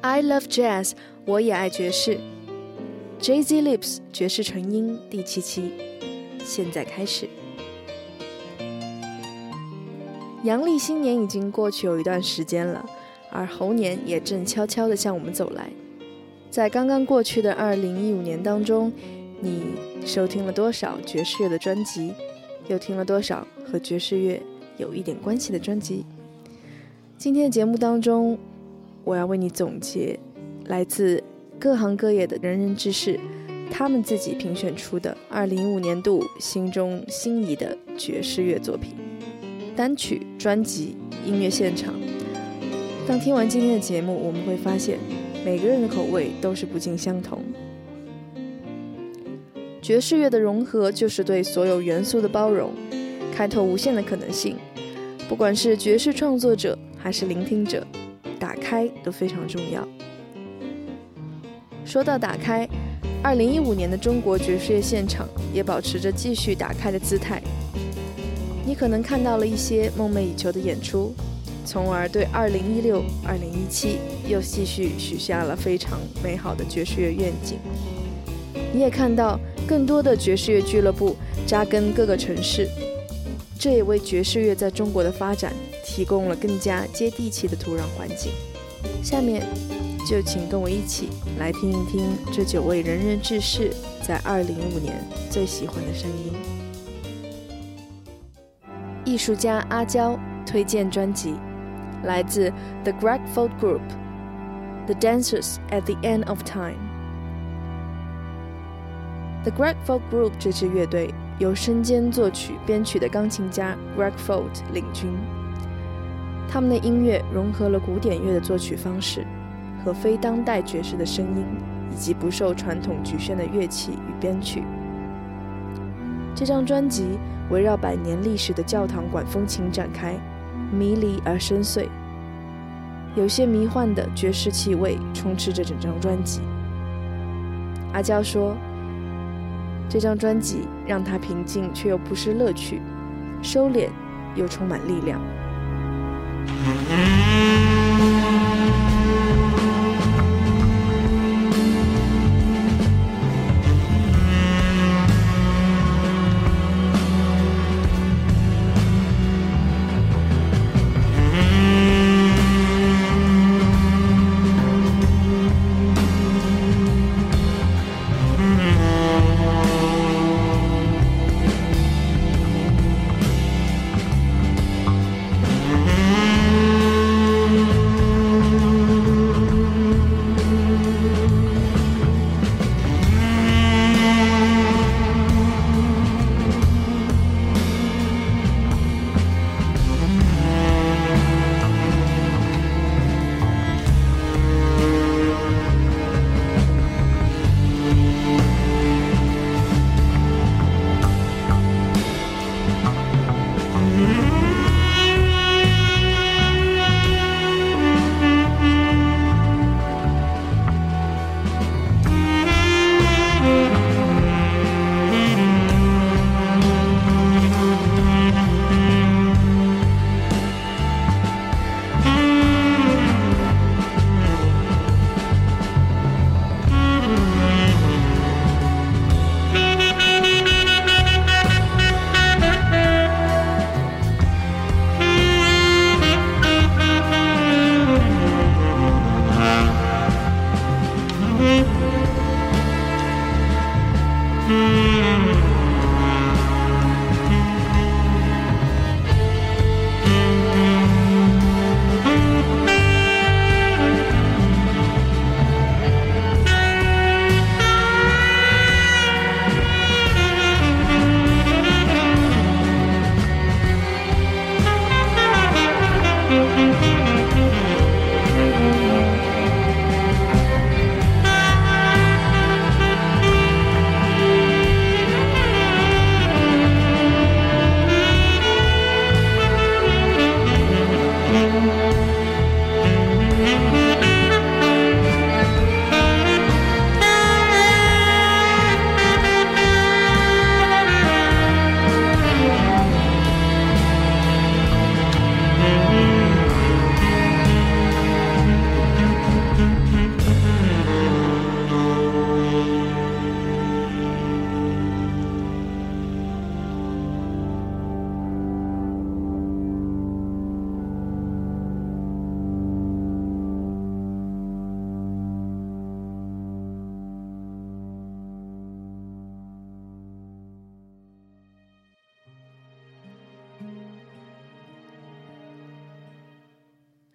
I love jazz，我也爱爵士。Jay Z Lips 爵士纯音第七期，现在开始。阳历新年已经过去有一段时间了，而猴年也正悄悄地向我们走来。在刚刚过去的二零一五年当中，你收听了多少爵士乐的专辑？又听了多少和爵士乐有一点关系的专辑？今天的节目当中，我要为你总结来自各行各业的仁人志士，他们自己评选出的二零一五年度心中心仪的爵士乐作品。单曲、专辑、音乐现场。当听完今天的节目，我们会发现，每个人的口味都是不尽相同。爵士乐的融合，就是对所有元素的包容，开拓无限的可能性。不管是爵士创作者还是聆听者，打开都非常重要。说到打开，二零一五年的中国爵士乐现场也保持着继续打开的姿态。你可能看到了一些梦寐以求的演出，从而对二零一六、二零一七又继续许下了非常美好的爵士乐愿景。你也看到更多的爵士乐俱乐部扎根各个城市，这也为爵士乐在中国的发展提供了更加接地气的土壤环境。下面就请跟我一起来听一听这九位仁人志士在二零一五年最喜欢的声音。艺术家阿娇推荐专辑，来自 The Greg Fold Group，《The Dancers at the End of Time》。The Greg Fold Group 这支乐队由身兼作曲、编曲的钢琴家 Greg Fold 领军，他们的音乐融合了古典乐的作曲方式和非当代爵士的声音，以及不受传统局限的乐器与编曲。这张专辑。围绕百年历史的教堂管风琴展开，迷离而深邃，有些迷幻的爵士气味充斥着整张专辑。阿娇说：“这张专辑让他平静却又不失乐趣，收敛又充满力量。” Thank you.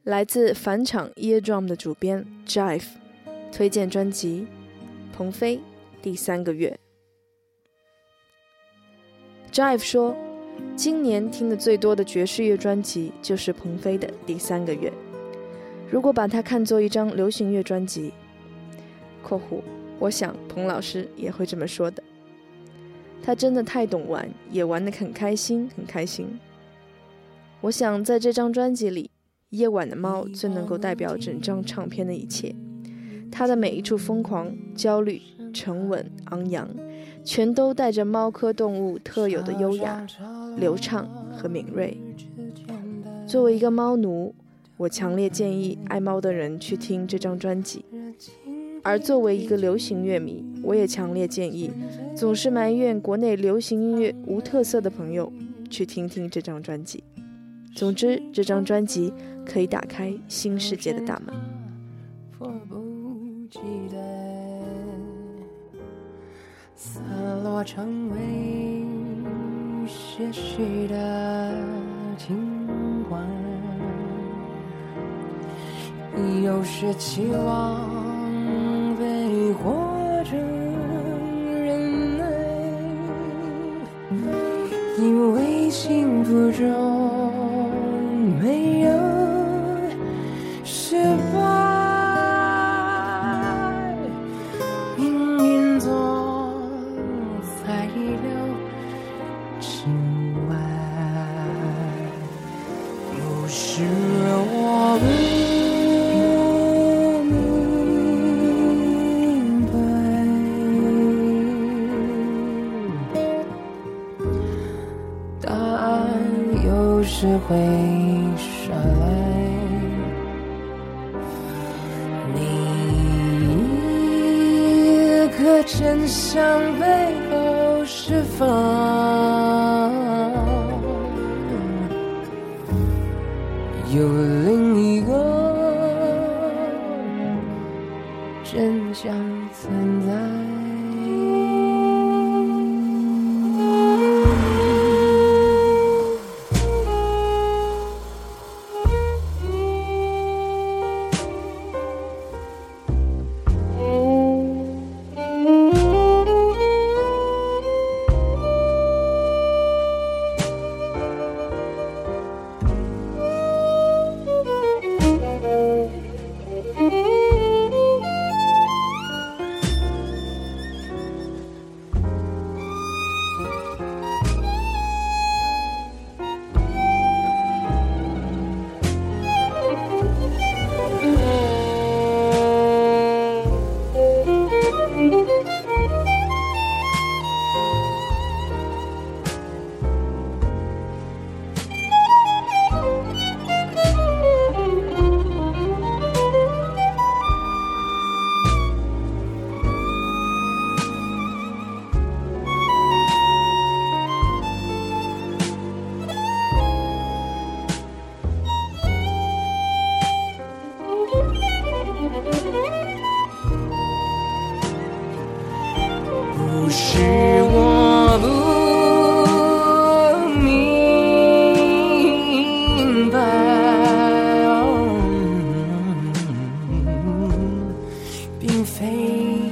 来自返场 Year Drum 的主编 Jive 推荐专辑《鹏飞第三个月》。Jive 说，今年听的最多的爵士乐专辑就是鹏飞的《第三个月》。如果把它看作一张流行乐专辑（括弧），我想彭老师也会这么说的。他真的太懂玩，也玩得很开心，很开心。我想在这张专辑里。夜晚的猫最能够代表整张唱片的一切，它的每一处疯狂、焦虑、沉稳、昂扬，全都带着猫科动物特有的优雅、流畅和敏锐。作为一个猫奴，我强烈建议爱猫的人去听这张专辑；而作为一个流行乐迷，我也强烈建议总是埋怨国内流行音乐无特色的朋友去听听这张专辑。总之，这张专辑。可以打开新世界的大门。迫不及待散落成为些许的情怀，有时期望被活成人类，因为幸福中会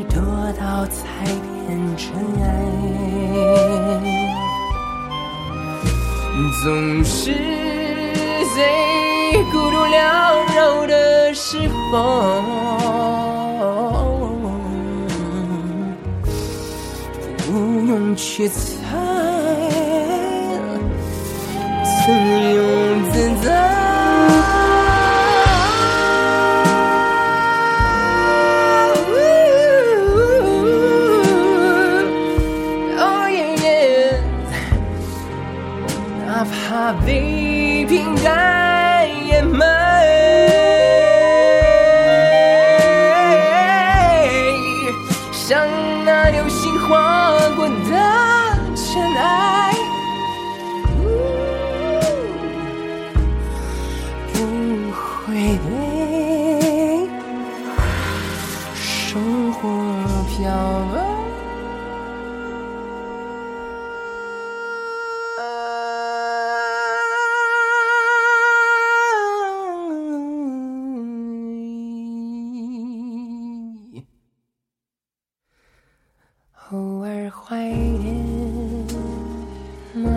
多到才变尘埃总是在孤独缭绕的时候，不用去猜，自由自在。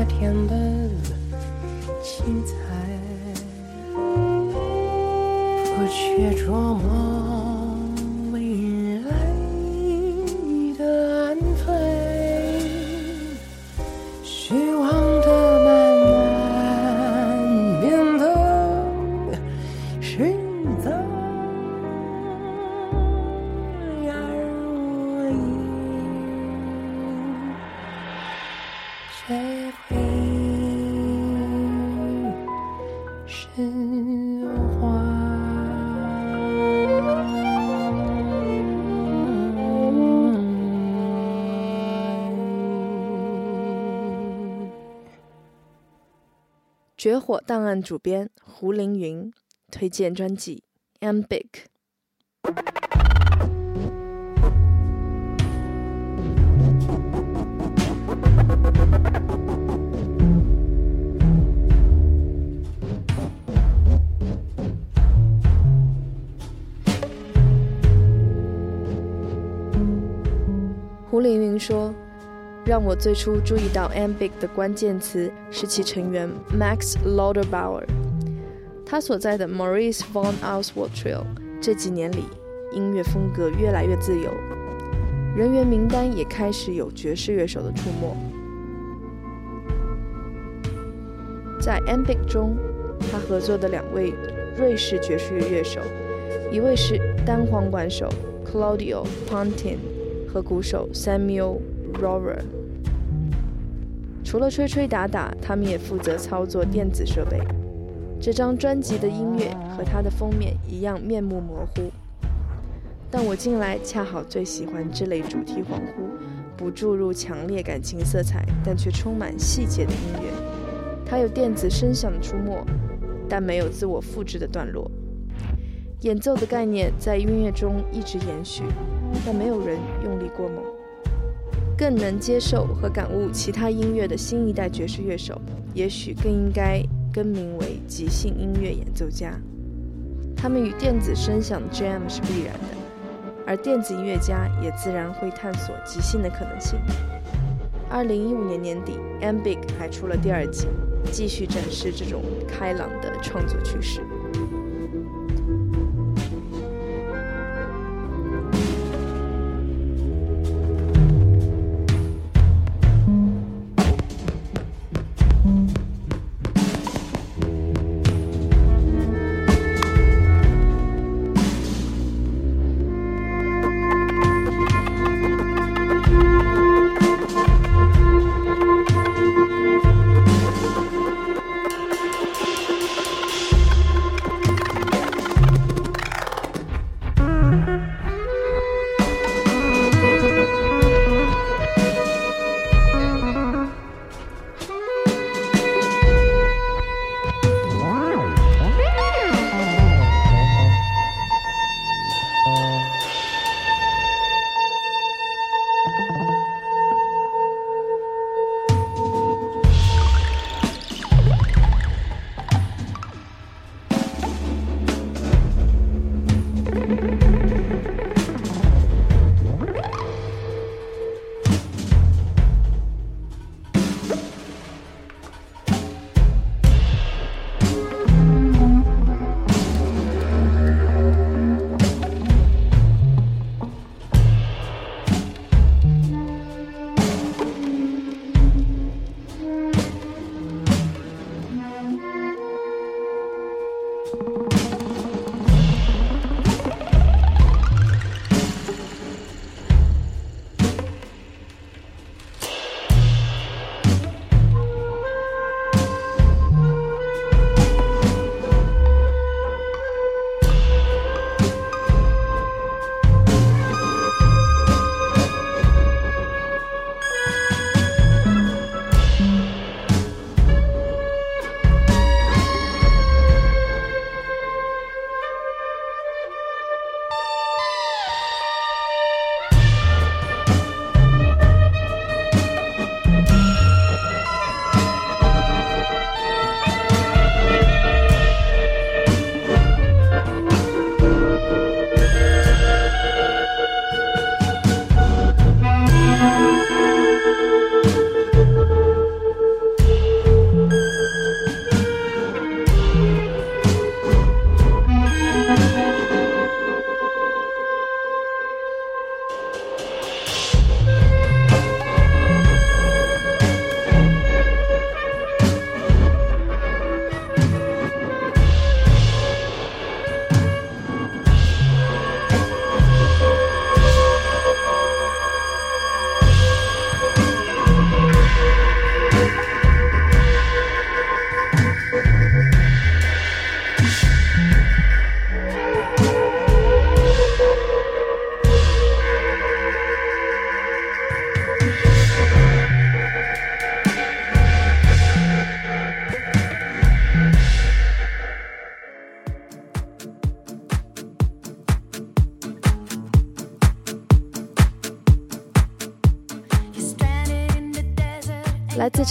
天的精彩不去琢磨绝火档案主编胡凌云推荐专辑《Am 让我最初注意到 Ambig 的关键词是其成员 Max Lauterbauer。他所在的 Maurice von Oswald Trio 这几年里，音乐风格越来越自由，人员名单也开始有爵士乐手的出没。在 Ambig 中，他合作的两位瑞士爵士乐乐手，一位是单簧管手 Claudio Pontin 和鼓手 Samuel Rohrer。除了吹吹打打，他们也负责操作电子设备。这张专辑的音乐和它的封面一样面目模糊，但我近来恰好最喜欢这类主题恍惚、不注入强烈感情色彩，但却充满细节的音乐。它有电子声响的出没，但没有自我复制的段落。演奏的概念在音乐中一直延续，但没有人用力过猛。更能接受和感悟其他音乐的新一代爵士乐手，也许更应该更名为即兴音乐演奏家。他们与电子声响的 jam 是必然的，而电子音乐家也自然会探索即兴的可能性。二零一五年年底，Ambig 还出了第二季，继续展示这种开朗的创作趋势。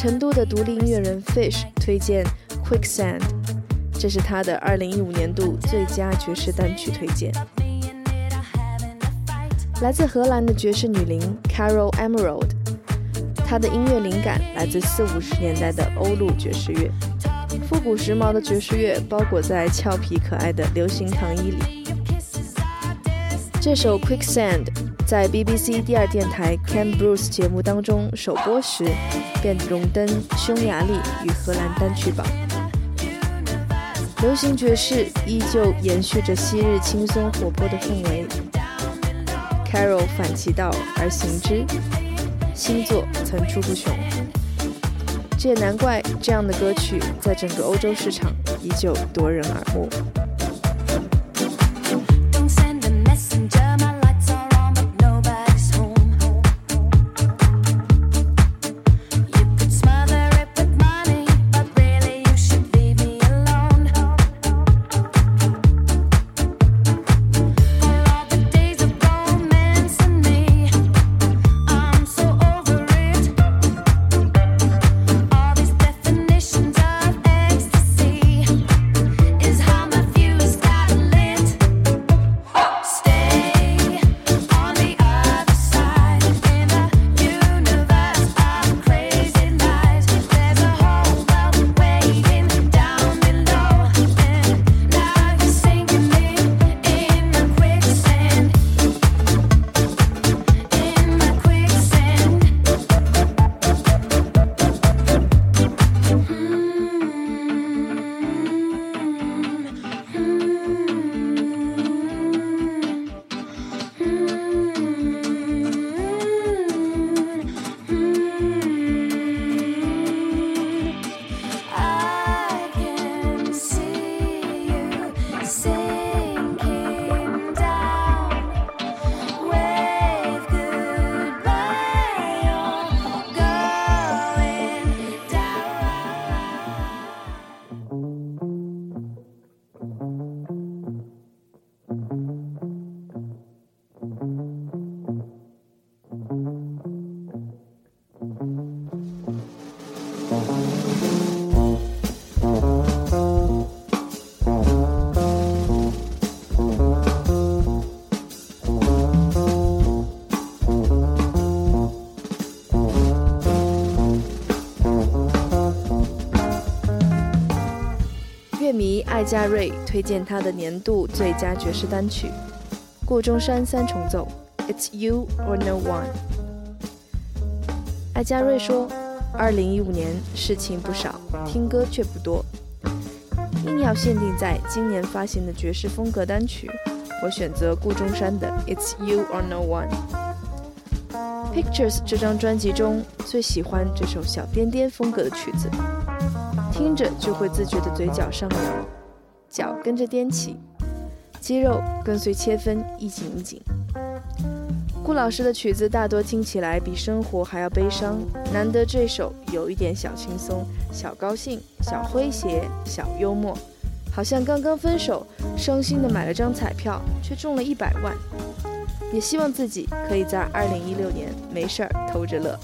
成都的独立音乐人 Fish 推荐 Quicksand，这是他的2015年度最佳爵士单曲推荐。来自荷兰的爵士女伶 Carol Emerald，她的音乐灵感来自四五十年代的欧陆爵士乐，复古时髦的爵士乐包裹在俏皮可爱的流行糖衣里。这首 Quicksand 在 BBC 第二电台 Cam Bruce 节目当中首播时，便荣登匈牙利与荷兰单曲榜。流行爵士依旧延续着昔日轻松活泼的氛围。Carol 反其道而行之，新作层出不穷。这也难怪，这样的歌曲在整个欧洲市场依旧夺人耳目。艾嘉瑞推荐他的年度最佳爵士单曲《顾中山三重奏》，It's You or No One。艾嘉瑞说：“二零一五年事情不少，听歌却不多。硬要限定在今年发行的爵士风格单曲，我选择顾中山的《It's You or No One》。Pictures 这张专辑中最喜欢这首小颠颠风格的曲子，听着就会自觉的嘴角上扬。”脚跟着踮起，肌肉跟随切分一紧一紧。顾老师的曲子大多听起来比生活还要悲伤，难得这首有一点小轻松、小高兴、小诙谐、小幽默，好像刚刚分手，伤心的买了张彩票，却中了一百万。也希望自己可以在二零一六年没事儿偷着乐。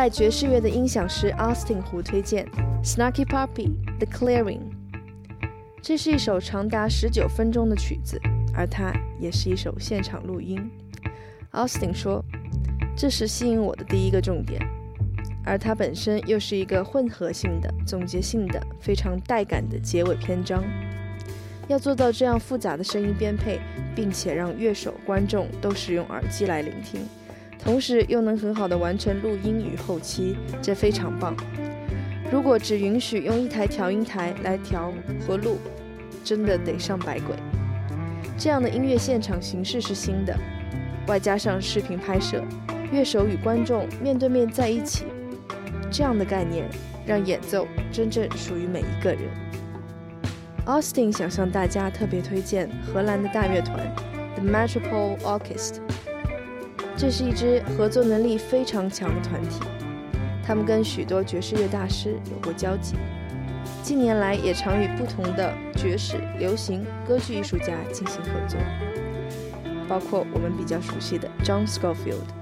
爱爵士乐的音响师 Austin 胡推荐《Snarky Puppy》The Clearing。这是一首长达十九分钟的曲子，而它也是一首现场录音。Austin 说：“这是吸引我的第一个重点。”而它本身又是一个混合性的、总结性的、非常带感的结尾篇章。要做到这样复杂的声音编配，并且让乐手、观众都使用耳机来聆听，同时又能很好的完成录音与后期，这非常棒。如果只允许用一台调音台来调和录，真的得上百轨。这样的音乐现场形式是新的，外加上视频拍摄，乐手与观众面对面在一起。这样的概念让演奏真正属于每一个人。Austin 想向大家特别推荐荷兰的大乐团 The Metropole Orchestra，这是一支合作能力非常强的团体，他们跟许多爵士乐大师有过交集，近年来也常与不同的爵士、流行、歌剧艺术家进行合作，包括我们比较熟悉的 John Scofield。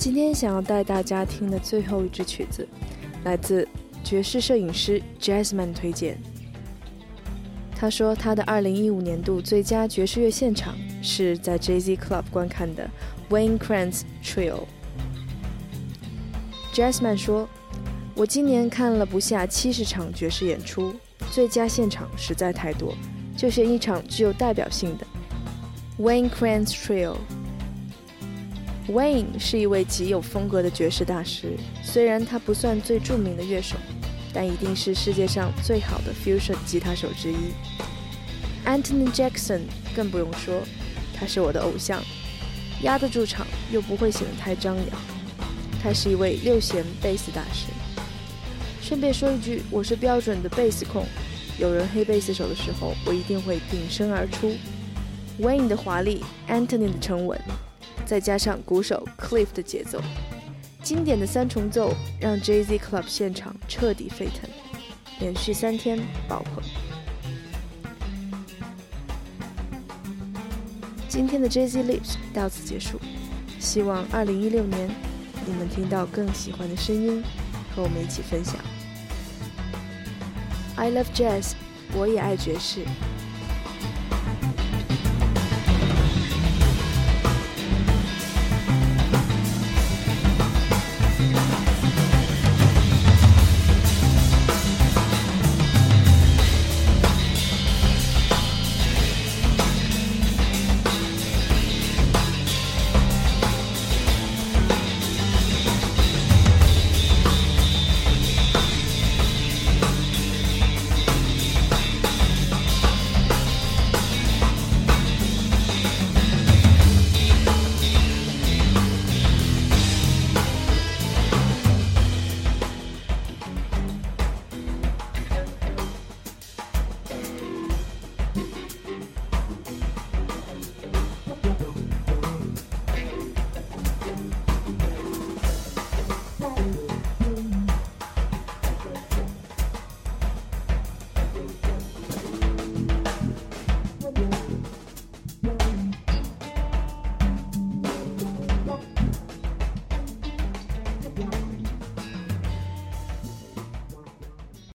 今天想要带大家听的最后一支曲子，来自爵士摄影师 Jazzman 推荐。他说他的2015年度最佳爵士乐现场是在 Jay Z Club 观看的 Wayne Krantz Trio。Jazzman 说：“我今年看了不下七十场爵士演出，最佳现场实在太多，就选一场具有代表性的 Wayne Krantz Trio。” Wayne 是一位极有风格的爵士大师，虽然他不算最著名的乐手，但一定是世界上最好的 fusion 吉他手之一。Anthony Jackson 更不用说，他是我的偶像，压得住场又不会显得太张扬。他是一位六弦贝斯大师。顺便说一句，我是标准的贝斯控，有人黑贝斯手的时候，我一定会挺身而出。Wayne 的华丽，Anthony 的沉稳。再加上鼓手 Cliff 的节奏，经典的三重奏让 Jay Z Club 现场彻底沸腾，连续三天爆棚。今天的 Jay Z Lips 到此结束，希望2016年你们听到更喜欢的声音，和我们一起分享。I love jazz，我也爱爵士。